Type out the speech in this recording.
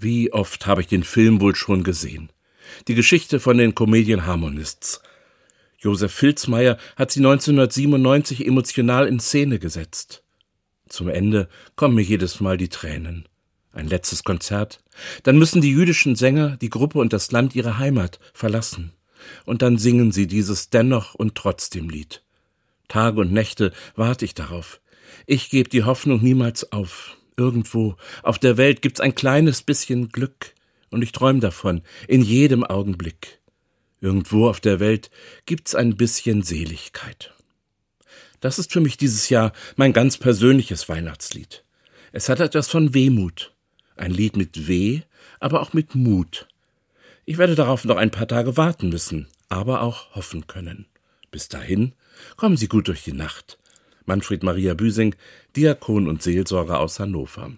Wie oft habe ich den Film wohl schon gesehen? Die Geschichte von den Comedian Harmonists. Josef Filzmeier hat sie 1997 emotional in Szene gesetzt. Zum Ende kommen mir jedes Mal die Tränen. Ein letztes Konzert. Dann müssen die jüdischen Sänger die Gruppe und das Land ihre Heimat verlassen. Und dann singen sie dieses Dennoch und trotzdem Lied. Tage und Nächte warte ich darauf. Ich gebe die Hoffnung niemals auf. Irgendwo auf der Welt gibt's ein kleines bisschen Glück, und ich träum davon, in jedem Augenblick. Irgendwo auf der Welt gibt's ein bisschen Seligkeit. Das ist für mich dieses Jahr mein ganz persönliches Weihnachtslied. Es hat etwas von Wehmut. Ein Lied mit Weh, aber auch mit Mut. Ich werde darauf noch ein paar Tage warten müssen, aber auch hoffen können. Bis dahin, kommen Sie gut durch die Nacht. Manfred Maria Büsing, Diakon und Seelsorger aus Hannover.